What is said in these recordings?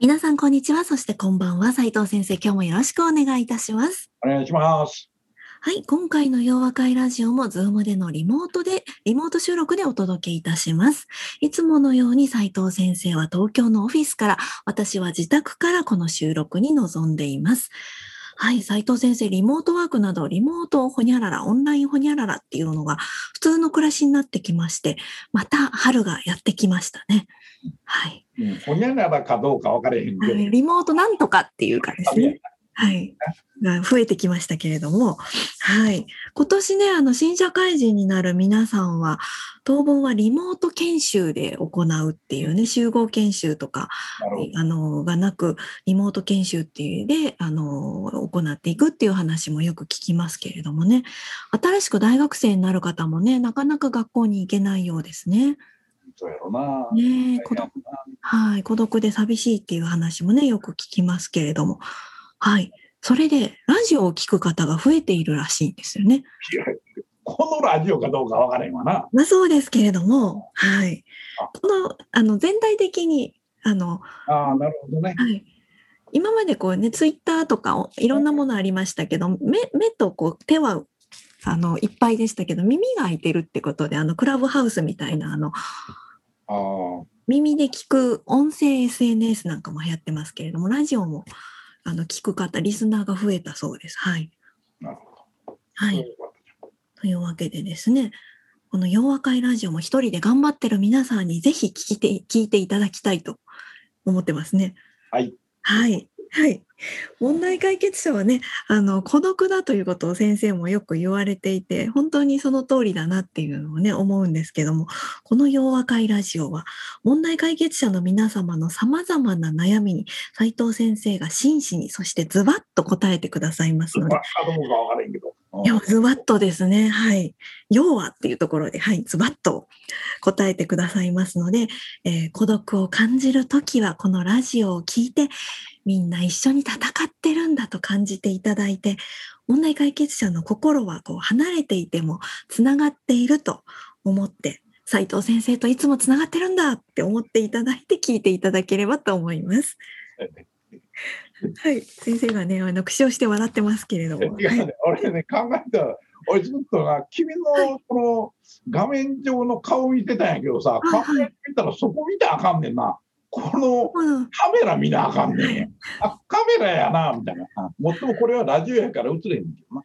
皆さんこんにちはそしてこんばんは斉藤先生今日もよろしくお願いいたしますお願いしますはい、今回の洋和会ラジオも Zoom でのリモートで、リモート収録でお届けいたします。いつものように斉藤先生は東京のオフィスから、私は自宅からこの収録に臨んでいます。はい、斉藤先生、リモートワークなど、リモートほにゃらら、オンラインほにゃららっていうのが普通の暮らしになってきまして、また春がやってきましたね。はい。うん、ほにゃららかどうか分からへんけど、はいリモートなんとかっていうかですね。はい。が増えてきましたけれども、はい。今年ね、あの、新社会人になる皆さんは、当分はリモート研修で行うっていうね、集合研修とか、あの、がなく、リモート研修っていうで、あの、行っていくっていう話もよく聞きますけれどもね、新しく大学生になる方もね、なかなか学校に行けないようですね。そうやろな。ねえ孤独はい、孤独で寂しいっていう話もね、よく聞きますけれども。はい。それで、ラジオを聞く方が増えているらしいんですよね。このラジオかどうか分からへんわな。まあそうですけれども、はい。この、あの、全体的に、あの、ああ、なるほどね。はい。今までこうね、ツイッターとかおいろんなものありましたけど、目、目とこう手は、あの、いっぱいでしたけど、耳が開いてるってことで、あの、クラブハウスみたいな、あの、耳で聞く音声 SNS なんかも流行ってますけれども、ラジオもあの聞く方、リスナーが増えたそうです。はい。なるほど。はい。というわけでですね、この洋和会ラジオも一人で頑張ってる皆さんにぜひ聞いて、聞いていただきたいと思ってますね。はい。はい。はい。問題解決者はね、あの、孤独だということを先生もよく言われていて、本当にその通りだなっていうのをね、思うんですけども、この洋和会ラジオは、問題解決者の皆様の様々な悩みに、斉藤先生が真摯に、そしてズバッと答えてくださいますのでいや、ズバッとですね。はい。要はっていうところで、はい、ズバッと答えてくださいますので、えー孤独を感じるときは、このラジオを聞いて、みんな一緒に戦ってるんだと感じていただいて、問題解決者の心はこう離れていても、つながっていると思って、斉藤先生といつもつながってるんだって思っていただいて聞いていただければと思います。はい。先生がね、あの、苦笑して笑ってますけれども。ね、俺ね、考えたら、俺ずっとな、君のこの画面上の顔見てたんやけどさ、はいてみたらそこ見たらあかんねんな。このうんカメラ見なあかんねんや。あ、カメラやな、みたいな。あもっともこれはラジオやから映れへんけどな。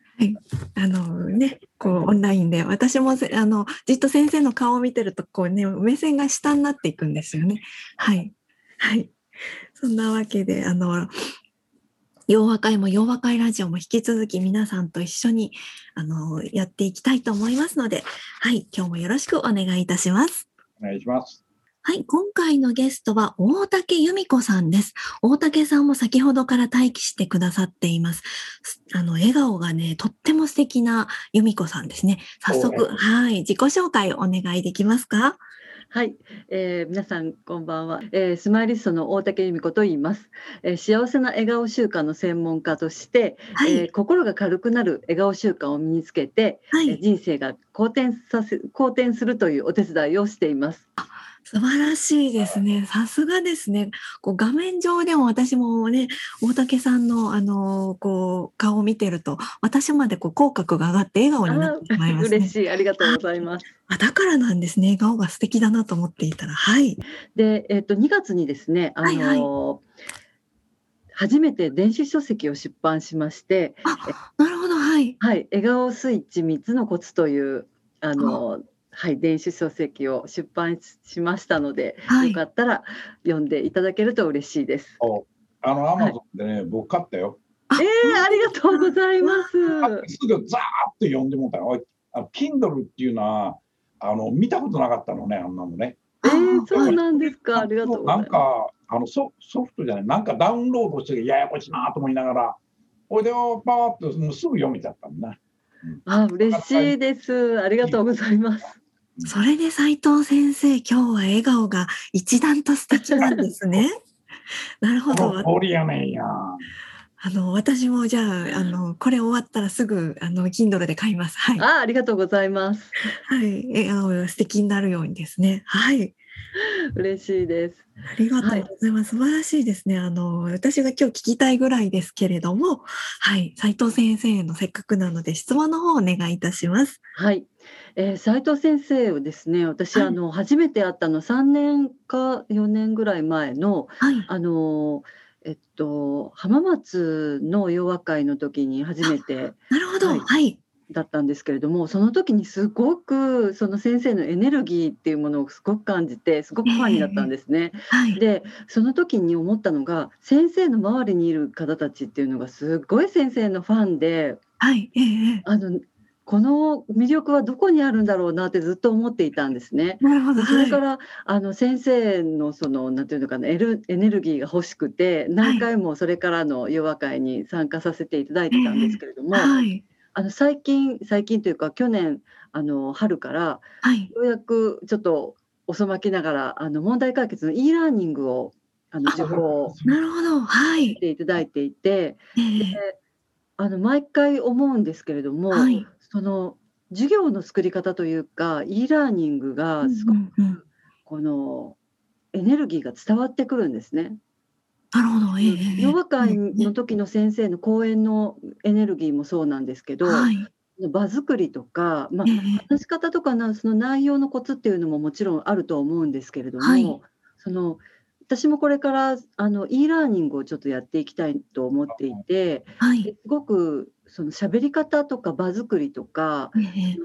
あのね、こうオンラインで私もせあのじっと先生の顔を見てるとこうね目線が下になっていくんですよね。はいはい。そんなわけであの洋和会も洋和会ラジオも引き続き皆さんと一緒にあのやっていきたいと思いますので、はい今日もよろしくお願いいたします。お願いします。はい、今回のゲストは大竹由美子さんです。大竹さんも先ほどから待機してくださっています。すあの、笑顔がね、とっても素敵な由美子さんですね。早速、おはい、自己紹介お願いできますか？はい、えー皆さんこんばんは、えースマイリストの大竹由美子と言います、えー幸せな笑顔習慣の専門家として、はい、えー心が軽くなる笑顔習慣を身につけて、えーはい、人生が好転させ好転するというお手伝いをしています。素晴らしいですね。さすがですね。こう画面上でも私もね、大竹さんのあのこう顔を見てると、私までこう口角が上がって笑顔になってしまいますね。嬉しい、ありがとうございます。あだからなんですね。笑顔が素敵だなと思っていたら、はい。で、えっ、と2月にですね、あのーはい初めて電子書籍を出版しまして、なるほど、はい。はい、笑顔スイッチ3つのコツというあのはい、電子書籍を出版しましたので、はいよかったら読んでいただけると嬉しいです。おあの、アマゾンでね、僕買ったよ。あええありがとうございます。すぐザーッと読んでもうたよ。おいあの Kindle っていうのは、あの、見たことなかったのね、あんなのね。あー、そうなんですか？ありがとうございます。なんかあのソソフトじゃないなんかダウンロードしてややこしいなと思いながらこれでパワーっともうすぐ読めちゃったんだ。あ、嬉しいです。ありがとうございます。それで斉藤先生、今日は笑顔が一段と素敵なんですね。なるほど。この通りやねんや。あの、私もじゃあ、あの、これ終わったらすぐ、あの、Kindle で買います。はい。あ、ありがとうございます。はい。笑顔が素敵になるようにですね。はい。嬉しいです。ありがとうございます。素晴らしいですね。あの、私が今日聞きたいぐらいですけれども、はい。斉藤先生のせっかくなので質問の方をお願いいたします。はい。えー、斉藤先生をですね、私、はいあの初めて会ったの3年か4年ぐらい前のはい。あのえっと浜松の洋和会の時に初めてなるほど。はいはい。だったんですけれども、その時にすごくその先生のエネルギーっていうものをすごく感じて、すごくファンになったんですね。はい。でその時に思ったのが先生の周りにいる方たちっていうのがすごい先生のファンではい。ええええあのこの魅力はどこにあるんだろうなってずっと思っていたんですね。なるほど。でそれかはい。ら、あの先生のそのなんていうのかなエルエネルギーが欲しくて何回もそれからの洋和会に参加させていただいてたんですけれども、はい。あの最近最近というか去年あの春からはい。ようやくちょっと遅まきながらあの問題解決の e ラーニングをあのあ受講なるほど。はいし。ていただいていてええであの毎回思うんですけれども、はい。その授業の作り方というか e ラーニングがすごくこのエネルギーが伝わってくるんですね。なるほど。ええええヨガ会うんの時の先生の講演のエネルギーもそうなんですけど、はい。場作りとか、まあえ、え話し方とかなその内容のコツっていうのももちろんあると思うんですけれども、はいその私もこれからあの e ラーニングをちょっとやっていきたいと思っていて、はい。ですごくその喋り方とか場作りとかええ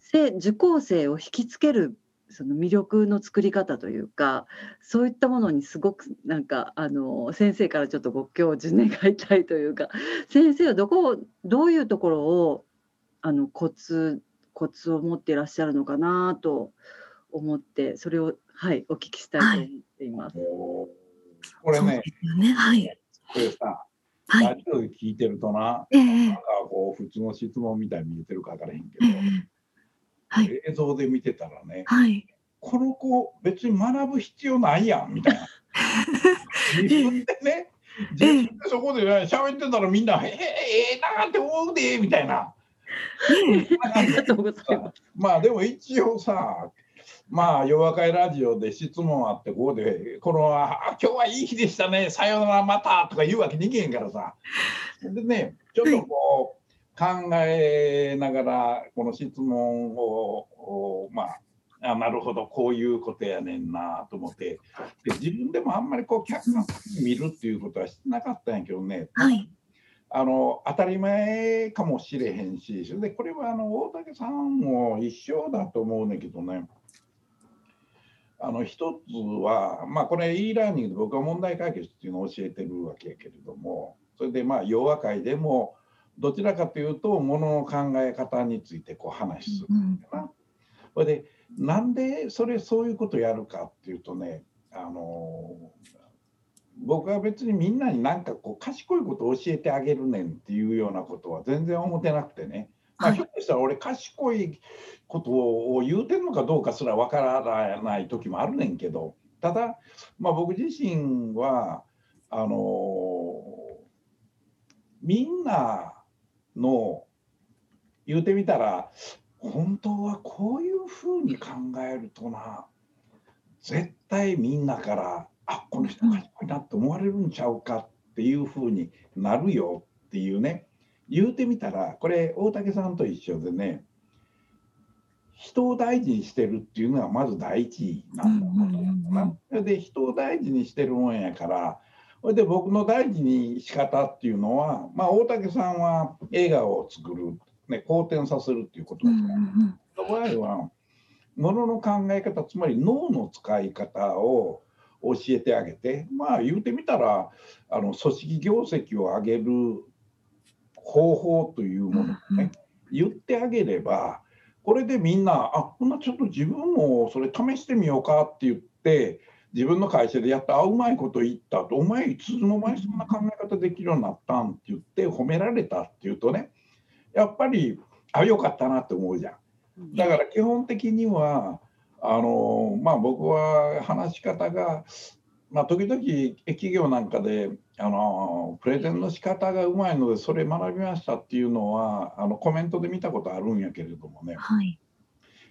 生受講生を引きつけるその魅力の作り方というかそういったものにすごくなんかあの先生からちょっとご教授願いたいというか先生はどこをどういうところをあのコツコツを持っていらっしゃるのかなと思ってそれをはいお聞きしたいと思っています。これね、ね。はい。これさ、はい。ラジオで聞いてるとな、ええなんかこう普通の質問みたいに見えてるか分からへんけど、ええはい。映像で見てたらね、はい。この子別に学ぶ必要ないやんみたいな。自分でね、自分でそこでね喋ってたらみんな「ええええな」って思うでみたいな。まあでも一応さまあ夜和会ラジオで質問あってここでこのあ「今日はいい日でしたねさようならまた」とか言うわけにいけへんからさ。でねちょっとこう考えながらこの質問をおまああなるほどこういうことやねんなと思って。で自分でもあんまりこう客観的に見るっていうことはしてなかったんやけどね、はい。あの当たり前かもしれへんし、それでこれはあの大竹さんも一緒だと思うねんけどね、あの一つは、まあ、これ e ラーニングで僕は問題解決っていうのを教えてるわけやけれども、それでまあ、洋和会でも、どちらかというと、ものの考え方についてこう話するうん。かな。それで、なんでそれそういうことやるかっていうとね、あの僕は別にみんなになんかこう賢いことを教えてあげるねんっていうようなことは全然思ってなくてね、まあ、したら俺賢いことを言うてんのかどうかすらわからない時もあるねんけどただ、まあ、僕自身はあのみんなの言うてみたら本当はこういうふうに考えるとな絶対みんなからあこの人賢いなって思われるんちゃうかっていうふうになるよっていうね。言うてみたらこれ大竹さんと一緒でね人を大事にしてるっていうのがまず第一なんだと思うな。それで人を大事にしてるもんやからそれで僕の大事に仕方っていうのは、まあ、大竹さんは映画を作る、ね、好転させるっていうことう。んですから、の場合はものの考え方つまり脳の使い方を教えてあげてまあ言うてみたらあの組織業績を上げる方法というものをね、言ってあげればこれでみんなあほんなちょっと自分もそれ試してみようかって言ってって自分の会社でやったあうまいこと言ったとお前いつの間にそんな考え方できるようになったんって言って褒められたっていうとねやっぱりあよかったなって思うじゃん。だから基本的にはあのまあ僕は話し方がまあ、時々企業なんかであのプレゼンの仕方がうまいのでそれ学びましたっていうのはあのコメントで見たことあるんやけれどもね、はい、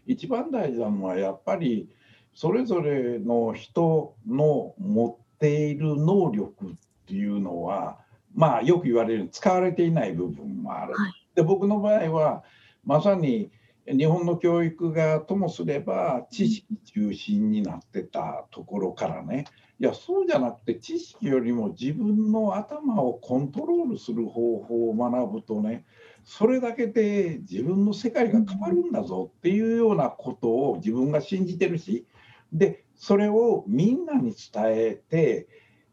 一番大事なのはやっぱりそれぞれの人の持っている能力っていうのはまあよく言われる使われていない部分もある。はい、で僕の場合はまさに日本の教育がともすれば知識中心になってたところからねいやそうじゃなくて知識よりも自分の頭をコントロールする方法を学ぶとねそれだけで自分の世界が変わるんだぞっていうようなことを自分が信じてるしでそれをみんなに伝えて、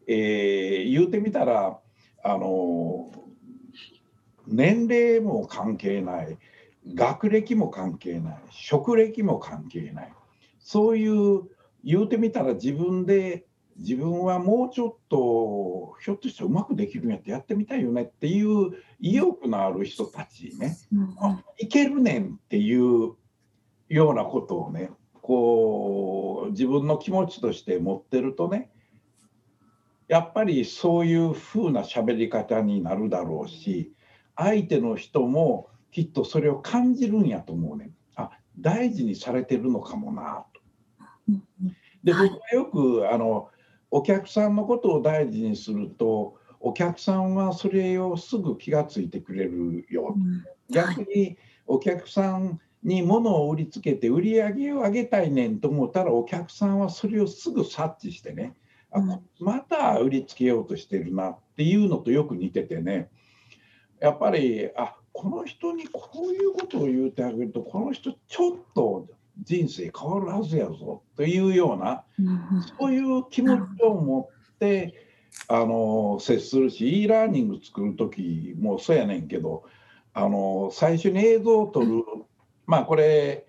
えー、言うてみたらあの年齢も関係ない学歴も関係ない職歴も関係ないそういう言うてみたら自分で自分はもうちょっとひょっとしてうまくできるんやってやってみたいよねっていう意欲のある人たちね、うん、いけるねんっていうようなことをねこう自分の気持ちとして持ってるとねやっぱりそういう風な喋り方になるだろうし相手の人もきっとそれを感じるんやと思うねあ大事にされてるのかもなと。で僕はよくあのお客さんのことを大事にするとお客さんはそれをすぐ気が付いてくれるよ、うん、逆にお客さんに物を売りつけて売り上げを上げたいねんと思ったらお客さんはそれをすぐ察知してね、うん、あまた売りつけようとしてるなっていうのとよく似ててね。やっぱりあこの人にこういうことを言うてあげるとこの人ちょっと人生変わるはずやぞ。というような、そういう気持ちを持ってあの接するし e ラーニング作る時もそうやねんけどあの最初に映像を撮る、まあこれ、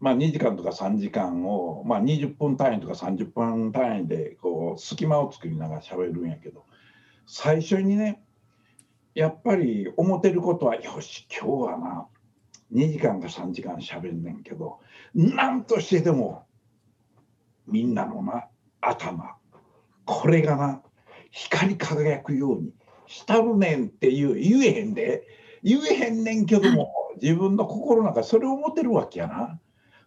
まあ、2時間とか3時間を、まあ、20分単位とか30分単位でこう隙間を作りながら喋るんやけど最初にねやっぱり思ってることはよし今日はな2時間か3時間しゃべんねんけど何としてでもみんなのな頭これがな光り輝くようにしたるねんっていう言えへんで。言えへんねんけども自分の心の中それを思ってるわけやな。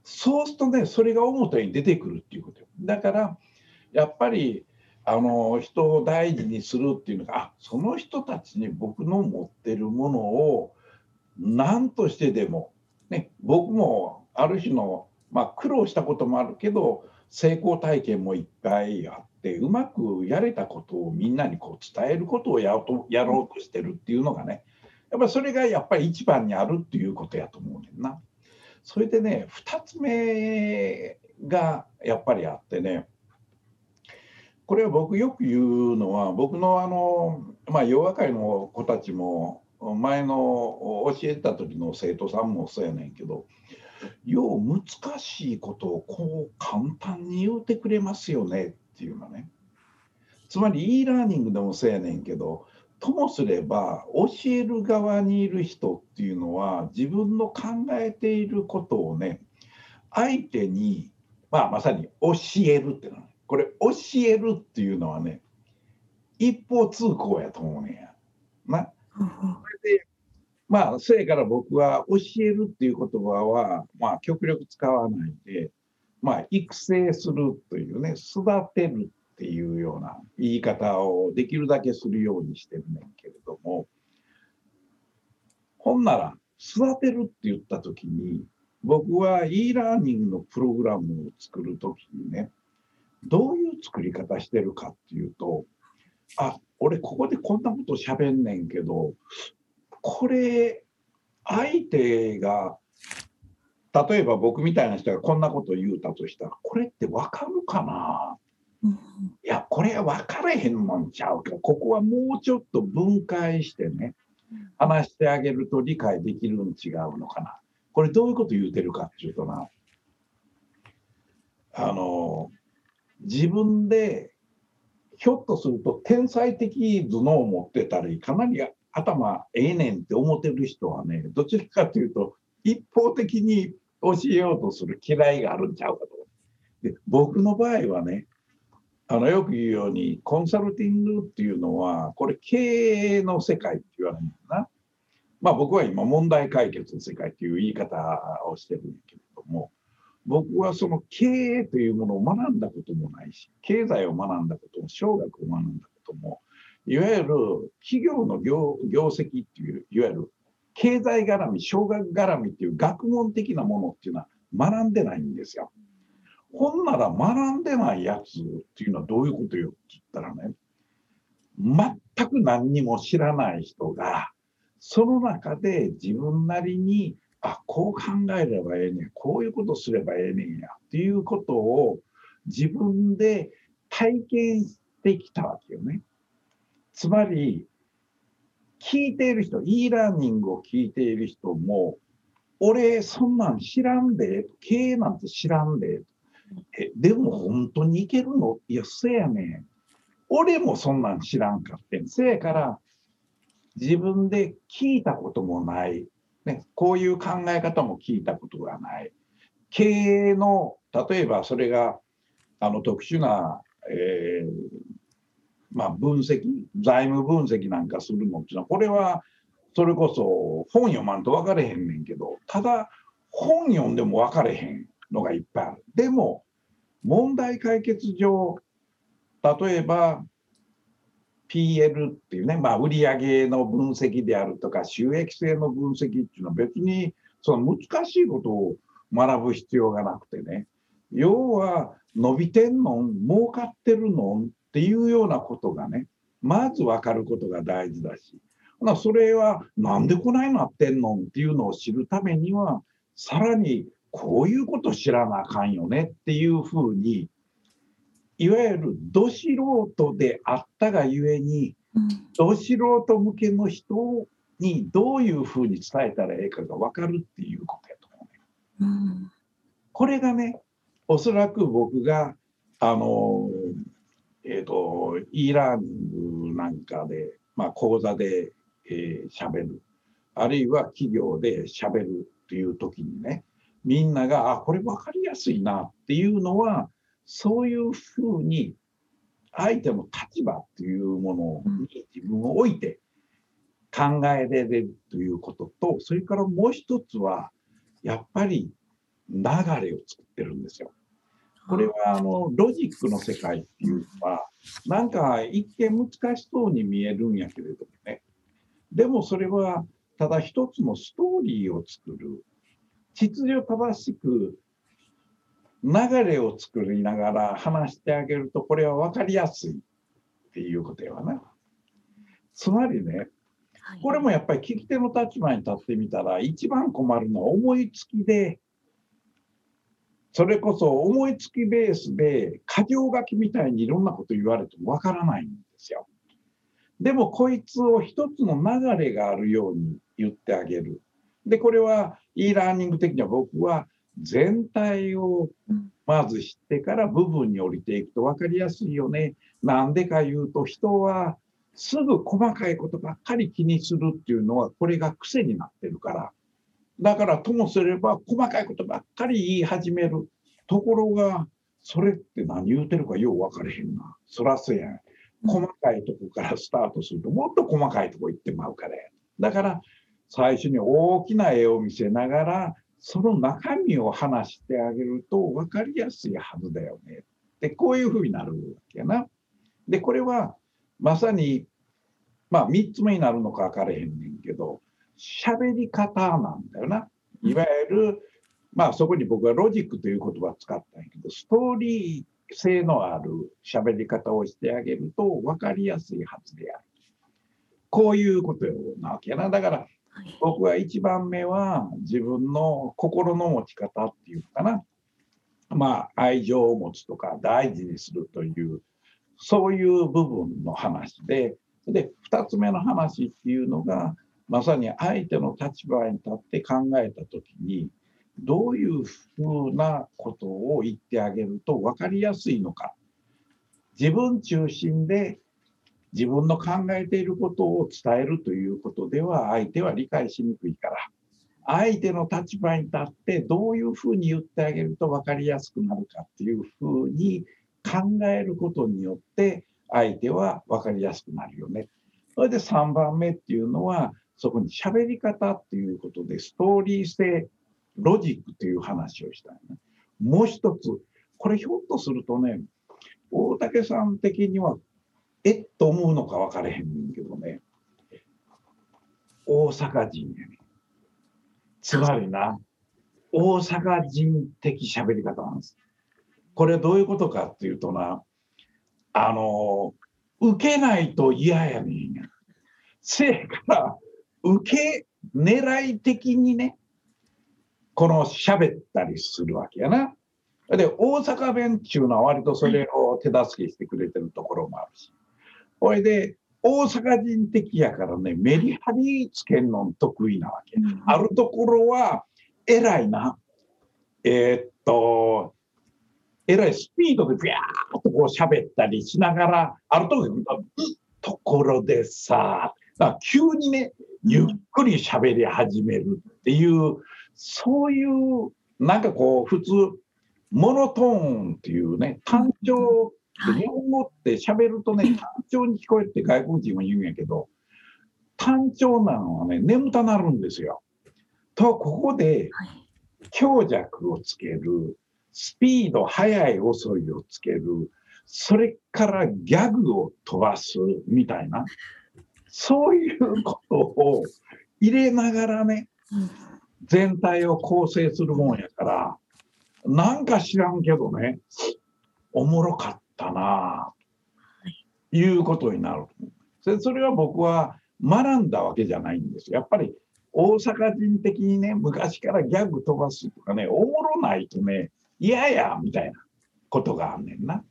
そうするとねそれが表に出てくるっていうことだからやっぱりあの人を大事にするっていうのがあその人たちに僕の持ってるものを何としてでも、ね、僕もある種の、まあ、苦労したこともあるけど成功体験もいっぱいあってうまくやれたことをみんなにこう伝えることをやろうとやろうとしてるっていうのがねやっぱそれがやっぱり一番にあるっていうことやと思うねんな。それでね2つ目がやっぱりあってねこれは僕よく言うのは僕のあの、まあ、洋和会の子たちも前の教えた時の生徒さんもそうやねんけどよう難しいことをこう簡単に言うてくれますよねっていうのねつまり e ラーニングでもそうやねんけどともすれば教える側にいる人っていうのは自分の考えていることをね相手に、まあ、まさに教えるってのはこれ教えるっていうのはね一方通行やと思うねんや。なそれでまあそれから僕は教えるっていう言葉はまあ極力使わないでまあ育成するというね育てるっていうような言い方をできるだけするようにしてるねんけれどもほんなら育てるって言った時に僕は e ラーニングのプログラムを作る時にねどういう作り方してるかっていうとあ俺ここでこんなこと喋んねんけどこれ相手が例えば僕みたいな人がこんなこと言うたとしたらこれって分かるかな、うん、いやこれは分からへんもんちゃうかここはもうちょっと分解してね話してあげると理解できるん違うのかな？これどういうこと言うてるかっていうとなあの自分でひょっとすると天才的頭脳を持ってたりかなり頭ええねんって思ってる人はねどちらかというと一方的に教えようとする嫌いがあるんちゃうかと。で僕の場合はねあのよく言うようにコンサルティングっていうのはこれ経営の世界って言われるんだな。まあ僕は今問題解決の世界っていう言い方をしてるんだけど僕はその経営というものを学んだこともないし経済を学んだことも小学を学んだこともいわゆる企業の業業績っていういわゆる経済絡み小学絡みっていう学問的なものっていうのは学んでないんですよ。ほんなら学んでないやつっていうのはどういうことよって言ったらね全く何にも知らない人がその中で自分なりにあこう考えればええねんこういうことすればええねんやっていうことを自分で体験してきたわけよね。つまり聞いている人 e ラーニングを聞いている人も俺そんなん知らんで経営なんて知らんでえでも本当にいけるの？いやせやねん。俺もそんなん知らんかってん。せやから自分で聞いたこともない。ね、こういう考え方も聞いたことがない。経営の、例えばそれがあの特殊な、えー、まあ、分析、財務分析なんかするのっていうのは、これはそれこそ本読まんと分かれへんねんけど、ただ本読んでも分かれへんのがいっぱいある。でも、問題解決上、例えば PL っていうね、まあ、売上の分析であるとか収益性の分析っていうのは別にその難しいことを学ぶ必要がなくてね。要は伸びてんのん儲かってるのんっていうようなことがねまず分かることが大事だし。それはなんでこないなってんのんっていうのを知るためにはさらにこういうこと知らなあかんよねっていうふうにいわゆるど素人であったがゆえに、うん、ど素人向けの人にどういうふうに伝えたらええかが分かるっていうことやと思うね。うん、これがねおそらく僕があのえっ、ー、と e ラーニングなんかで、まあ、講座でしゃ、えー、べる。あるいは企業でしゃべるっていう時にねみんながあこれ分かりやすいなっていうのはそういうふうに相手の立場っていうものに自分を置いて考えられるということとそれからもう一つはやっぱり流れを作ってるんですよ。これはあのロジックの世界っていうのはなんか一見難しそうに見えるんやけれどもね。でもそれはただ一つのストーリーを作る。秩序正しく流れを作りながら話してあげるとこれは分かりやすいっていうことやわな。つまりねこれもやっぱり聞き手の立場に立ってみたら一番困るのは思いつきでそれこそ思いつきベースで箇条書きみたいにいろんなこと言われてもわからないんですよ。でもこいつを一つの流れがあるように言ってあげる。でこれは e ラーニング的には僕は全体をまず知ってから部分に降りていくと分かりやすいよね。なんでか言うと人はすぐ細かいことばっかり気にするっていうのはこれが癖になってるから。だからともすれば細かいことばっかり言い始める。ところがそれって何言うてるかよう分かれへんな。そらそうやん。細かいとこからスタートするともっと細かいとこ行ってまうからや。だから最初に大きな絵を見せながらその中身を話してあげると分かりやすいはずだよね。で、こういうふうになるわけやな。で、これはまさに、まあ3つ目になるのか分からへんねんけど、喋り方なんだよな。いわゆる、まあそこに僕はロジックという言葉を使ったんやけど、ストーリー性のある喋り方をしてあげると分かりやすいはずである。こういうことなわけやな。だから僕は一番目は自分の心の持ち方っていうかな。まあ愛情を持つとか大事にするというそういう部分の話で。で2つ目の話っていうのがまさに相手の立場に立って考えた時にどういうふうなことを言ってあげると分かりやすいのか。自分中心で自分の考えていることを伝えるということでは相手は理解しにくいから相手の立場に立ってどういうふうに言ってあげると分かりやすくなるかっていうふうに考えることによって相手は分かりやすくなるよね。それで3番目っていうのはそこに喋り方っていうことでストーリー性ロジックという話をしたいね。もう一つこれひょっとするとね大竹さん的にはえっと思うのか分からへんねんけどね大阪人やねつまりな大阪人的喋り方なんですこれどういうことかっていうとなあの受けないと嫌やねんやせやから受け狙い的にねこの喋ったりするわけやな。で、大阪弁っていうのは割とそれを手助けしてくれてるところもあるし。ほいで、大阪人的やからね、メリハリつけるの得意なわけ。うんあるところは、偉いな。えーっと、えらいスピードでビャーっとこう喋ったりしながら、あるところところでさ、急にね、ゆっくり喋り始めるっていう、そういう、なんかこう、普通、モノトーンっていうね、単調、はい。日本語って喋るとね、単調に聞こえるって外国人は言うんやけど、単調なのはね、眠たなるんですよ。と、ここではい。強弱をつける、スピード、速い、遅いをつける、それからギャグを飛ばすみたいな、そういうことを入れながらね、うん。全体を構成するもんやから、なんか知らんけどね、おもろかったなあいうことになる。そそれは僕は学んだわけじゃないんですよ。やっぱり大阪人的にね、昔からギャグ飛ばすとかね、おもろないとね、嫌やみたいなことがあんねんな。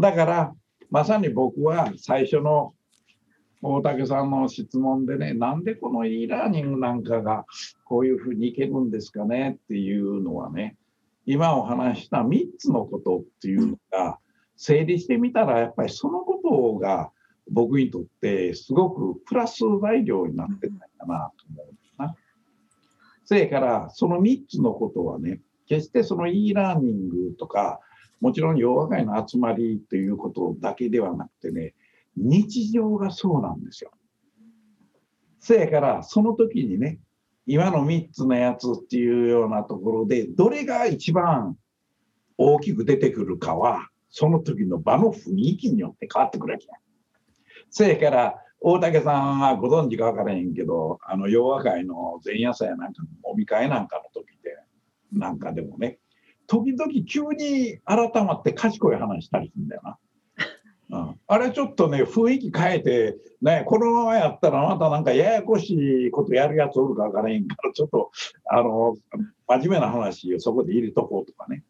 だから、まさに僕は最初の大竹さんの質問でね、なんでこの e ラーニングなんかがこういうふうにいけるんですかねっていうのはね、今お話した3つのことっていうのが、整理してみたら、やっぱりそのことが僕にとってすごくプラス材料になってないかなと思うんですな。せやから、その3つのことはね、決してその e ラーニングとか、もちろん洋和会の集まりということだけではなくてね、日常がそうなんですよ。せやから、その時にね、今の3つのやつっていうようなところで、どれが一番大きく出てくるかは、その時の場の雰囲気によって変わってくるわけや。せやから、大竹さんはご存知か分からへんけど、あの、洋和会の前夜祭なんかの飲み会なんかの時で、なんかでもね、時々急に改まって賢い話したりするんだよな。うん、あれちょっとね、雰囲気変えて、ね、このままやったらまたなんかややこしいことやるやつおるか分からへんから、ちょっと、あの、真面目な話をそこで入れとこうとかね。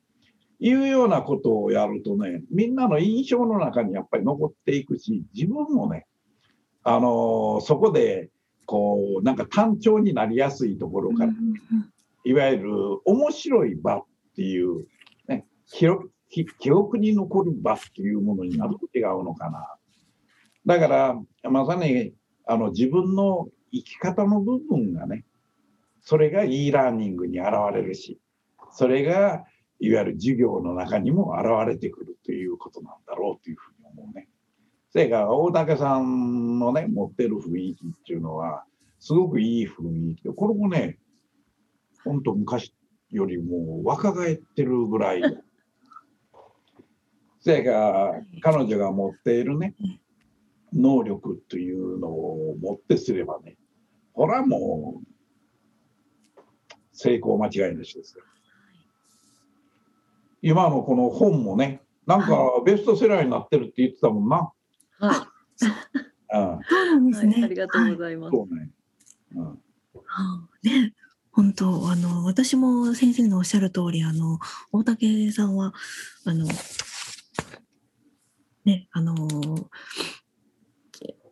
いうようなことをやるとね、みんなの印象の中にやっぱり残っていくし、自分もね、あのそこで、こう、なんか単調になりやすいところから、いわゆる面白い場っていう、ね、記憶記憶に残る場っていうものになると違うのかな。だから、まさにあの自分の生き方の部分がね、それが e ラーニングに現れるし、それがいわゆる授業の中にも現れてくるということなんだろうというふうに思うね。それから大竹さんのね、持ってる雰囲気っていうのは、すごくいい雰囲気で、これもね、本当昔よりも若返ってるぐらい。それから彼女が持っているね、能力というのをもってすればね、これはもう成功間違いなしですよ。今のこの本もね、なんかベストセラーになってるって言ってたもんな。は うん、そうなんい、ですね。はい、ありがとうはいございます。そうね。うん、はあね、本当あの私も先生のおっしゃる通りあの大竹さんはあのねあの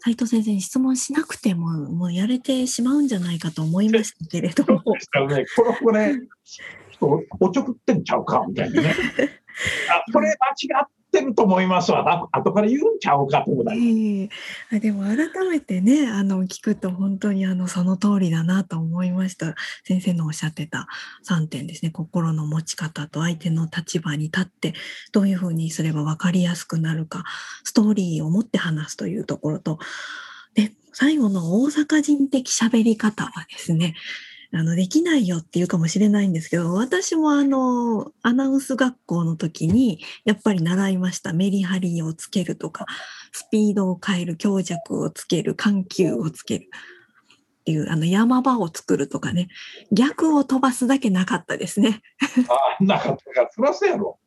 斉藤先生に質問しなくてももうやれてしまうんじゃないかと思いましたけれどもですからね、この子ね、ちょっとおちょくってんちゃうかみたいなね。あ、これ間違っってると思いますわ。あ後から言うんちゃうかと思ったり。ええあでも改めてね、あの、聞くと本当にあの、その通りだなと思いました。先生のおっしゃってた3点ですね。心の持ち方と相手の立場に立って、どういうふうにすれば分かりやすくなるか、ストーリーを持って話すというところと、で、最後の大阪人的喋り方はですね、あの、できないよっていうかもしれないんですけど、私もあの、アナウンス学校の時に、やっぱり習いました。メリハリをつけるとか、スピードを変える、強弱をつける、緩急をつけるっていう、あの、山場を作るとかね、逆を飛ばすだけなかったですね。あなかったから、そらそうやろ。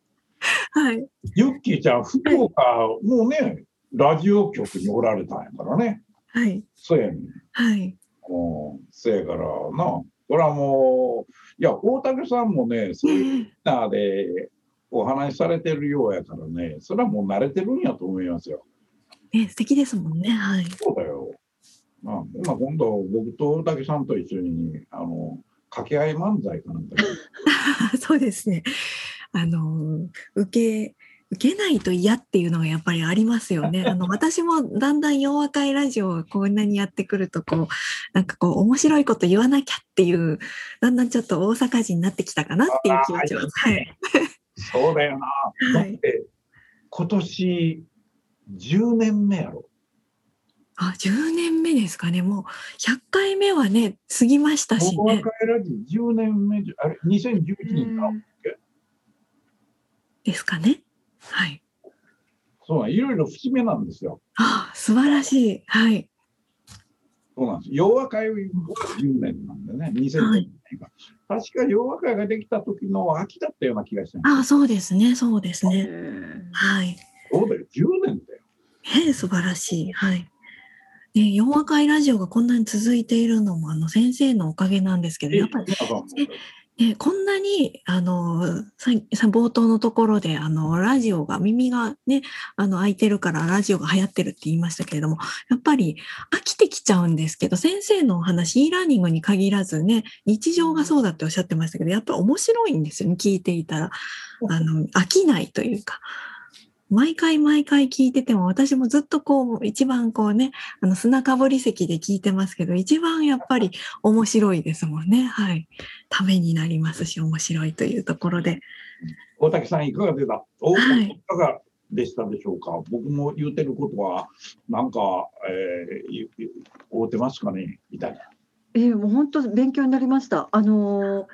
はい。ユッキーちゃん、福岡、もうね、ラジオ局におられたんやからね。はい。そうやねん。はい。うん、せやからな。これはもう、いや、大竹さんもね、そういうなーでお話しされてるようやからね、それはもう慣れてるんやと思いますよ。ね、素敵ですもんね。はい。そうだよ。まあ、ほな今度、僕と大竹さんと一緒に、あの、掛け合い漫才かなんかで そうですね。あの、受け、受けないと嫌っていうのがやっぱりありますよね。あの、私もだんだん弱会ラジオをこんなにやってくると、こう、なんかこう、面白いこと言わなきゃっていう、だんだんちょっと大阪人になってきたかなっていう気持ちは。はい。そうだよな。だはい。って、今年10年目やろ。あ、10年目ですかね。もう、100回目はね、過ぎましたしねラジオ10年目じゃ、あれ、2011年か。ですかね。はい。そうなん、いろいろ節目なんですよ。あ、素晴らしい。はい。そうなんです。洋和会は10年なんでね、2010年が。確か洋和会ができた時の秋だったような気がしてあ、そうですね。そうですね。えはい。そうだよ、10年だよ。ええ、素晴らしい。はい。ね、洋和会ラジオがこんなに続いているのも、あの、先生のおかげなんですけど、やっぱり、ね、こんなに、あの、さ冒頭のところで、あの、ラジオが、耳がね、あの、開いてるからラジオが流行ってるって言いましたけれども、やっぱり飽きてきちゃうんですけど、先生のお話、e ラーニングに限らずね、日常がそうだっておっしゃってましたけど、やっぱり面白いんですよね、聞いていたら。あの、飽きないというか。毎回毎回聞いてても、私もずっとこう、一番こうね、あの、砂かぶり席で聞いてますけど、一番やっぱり面白いですもんね。はい。ためになりますし、面白いというところで。大竹さんいかがでしたおはいいかがでしたでしょうか？僕も言うてることは、なんか、えー、合うてますかねみたいな。ええもう本当勉強になりました。あのー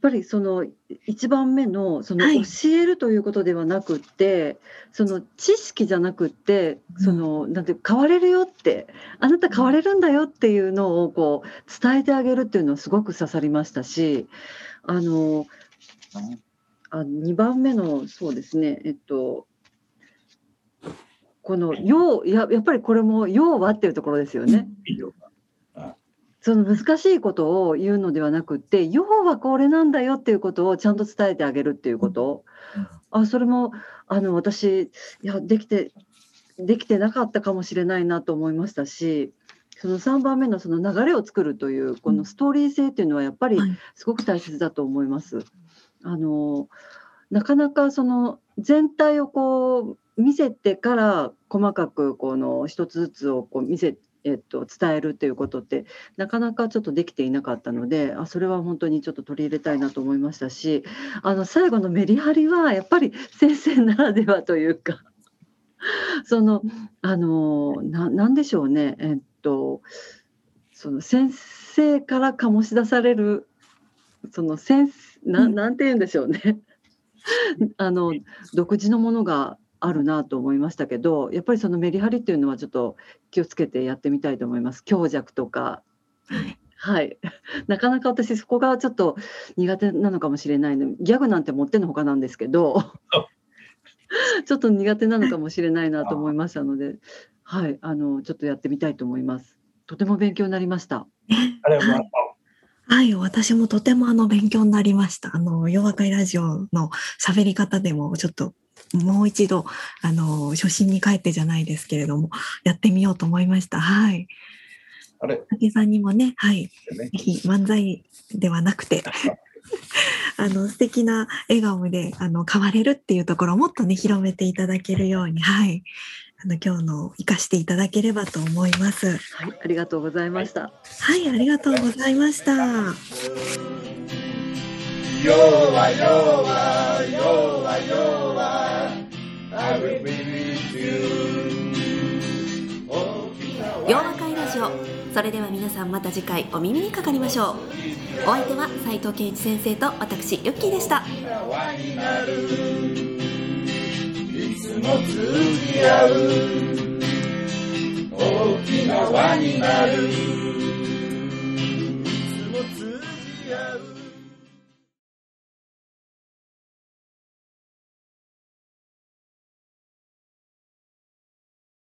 ぱりその一番目のそのはい。教えるということではなくって、その知識じゃなくってうん。そのなんて変われるよってあなた変われるんだよっていうのをこう伝えてあげるっていうのはすごく刺さりましたしあのあ2番目のそうですねえっとこの「要」ややっぱりこれも「要は」っていうところですよね。その難しいことを言うのではなくって要はこれなんだよっていうことをちゃんと伝えてあげるっていうこと、あそれもあの私いやできてできてなかったかもしれないなと思いましたしその3番目のその流れを作るというこのストーリー性っていうのはやっぱりはい。すごく大切だと思います。あのなかなかその全体をこう見せてから細かくこの一つずつをこう見せえっと、伝えるっていうことってなかなかちょっとできていなかったのであそれは本当にちょっと取り入れたいなと思いましたしあの最後のメリハリはやっぱり先生ならではというか そのあのななんでしょうねえっとその先生から醸し出されるその先なうん。なんて言うんでしょうね。あの独自のものがあるなと思いましたけどやっぱりそのメリハリっていうのはちょっと気をつけてやってみたいと思います。強弱とか。はい。はい。なかなか私そこがちょっと苦手なのかもしれないの。ギャグなんて持ってのほかなんですけど。ちょっと苦手なのかもしれないなと思いましたので。はい。あのちょっとやってみたいと思います。とても勉強になりました。ねありがとうございまはい、私もとてもあの勉強になりました。あの、弱会ラジオの喋り方でもちょっともう一度、あの、初心に帰ってじゃないですけれども、やってみようと思いました。はい。あれ？竹さんにもね、はい、ねぜひ漫才ではなくて、あの素敵な笑顔であの変われるっていうところをもっとね広めていただけるようにはいあの今日の生かしていただければと思います。はい、ありがとうございました。はい、ありがとうございました。弱は弱は弱弱 I will be with you 洋和会ラジオ。それでは皆さんまた次回お耳にかかりましょう。お相手は斉藤健一先生と私ユッキーでした。輪になるいつも通じ合う。大きな輪になる。